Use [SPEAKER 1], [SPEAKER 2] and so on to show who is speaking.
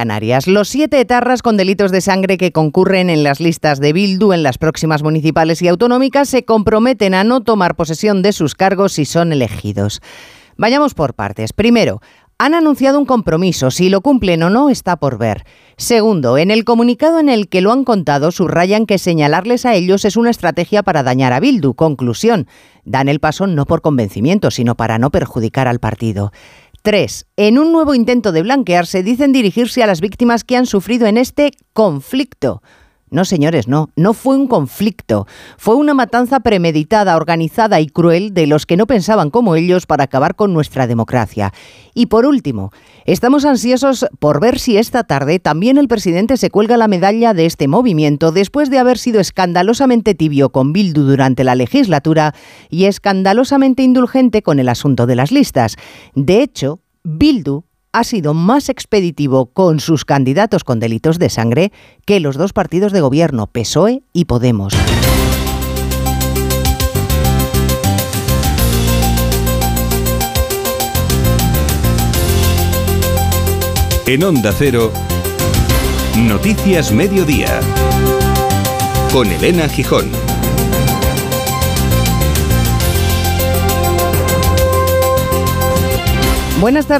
[SPEAKER 1] Canarias. Los siete etarras con delitos de sangre que concurren en las listas de Bildu en las próximas municipales y autonómicas se comprometen a no tomar posesión de sus cargos si son elegidos. Vayamos por partes. Primero, han anunciado un compromiso. Si lo cumplen o no está por ver. Segundo, en el comunicado en el que lo han contado subrayan que señalarles a ellos es una estrategia para dañar a Bildu. Conclusión, dan el paso no por convencimiento, sino para no perjudicar al partido. 3. En un nuevo intento de blanquearse, dicen dirigirse a las víctimas que han sufrido en este conflicto. No, señores, no, no fue un conflicto, fue una matanza premeditada, organizada y cruel de los que no pensaban como ellos para acabar con nuestra democracia. Y por último, estamos ansiosos por ver si esta tarde también el presidente se cuelga la medalla de este movimiento después de haber sido escandalosamente tibio con Bildu durante la legislatura y escandalosamente indulgente con el asunto de las listas. De hecho, Bildu ha sido más expeditivo con sus candidatos con delitos de sangre que los dos partidos de gobierno, PSOE y Podemos.
[SPEAKER 2] En Onda Cero, Noticias Mediodía, con Elena Gijón.
[SPEAKER 1] Buenas tardes.